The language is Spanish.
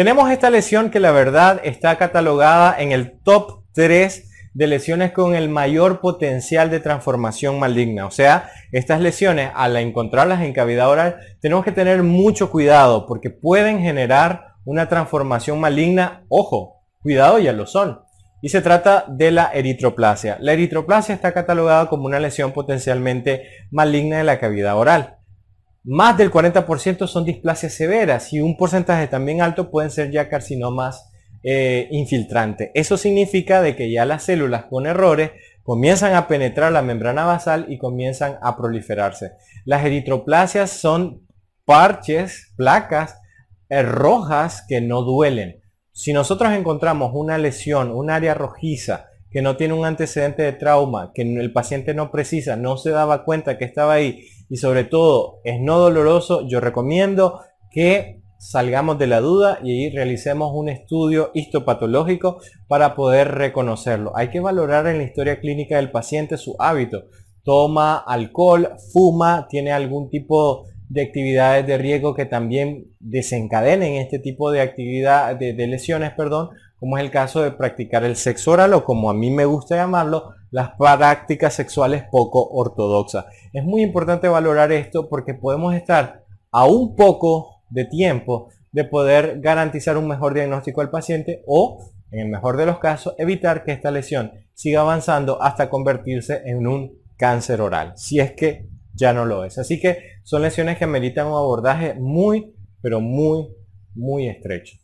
Tenemos esta lesión que la verdad está catalogada en el top 3 de lesiones con el mayor potencial de transformación maligna. O sea, estas lesiones, al encontrarlas en cavidad oral, tenemos que tener mucho cuidado porque pueden generar una transformación maligna. Ojo, cuidado, ya lo son. Y se trata de la eritroplasia. La eritroplasia está catalogada como una lesión potencialmente maligna de la cavidad oral. Más del 40% son displasias severas y un porcentaje también alto pueden ser ya carcinomas eh, infiltrante. Eso significa de que ya las células con errores comienzan a penetrar la membrana basal y comienzan a proliferarse. Las eritroplasias son parches, placas eh, rojas que no duelen. Si nosotros encontramos una lesión, un área rojiza, que no tiene un antecedente de trauma, que el paciente no precisa, no se daba cuenta que estaba ahí y sobre todo es no doloroso, yo recomiendo que salgamos de la duda y realicemos un estudio histopatológico para poder reconocerlo. Hay que valorar en la historia clínica del paciente su hábito. Toma alcohol, fuma, tiene algún tipo de actividades de riesgo que también desencadenen este tipo de actividad de, de lesiones, perdón, como es el caso de practicar el sexo oral o como a mí me gusta llamarlo, las prácticas sexuales poco ortodoxas. Es muy importante valorar esto porque podemos estar a un poco de tiempo de poder garantizar un mejor diagnóstico al paciente o, en el mejor de los casos, evitar que esta lesión siga avanzando hasta convertirse en un cáncer oral, si es que ya no lo es. Así que son lesiones que meritan un abordaje muy, pero muy, muy estrecho.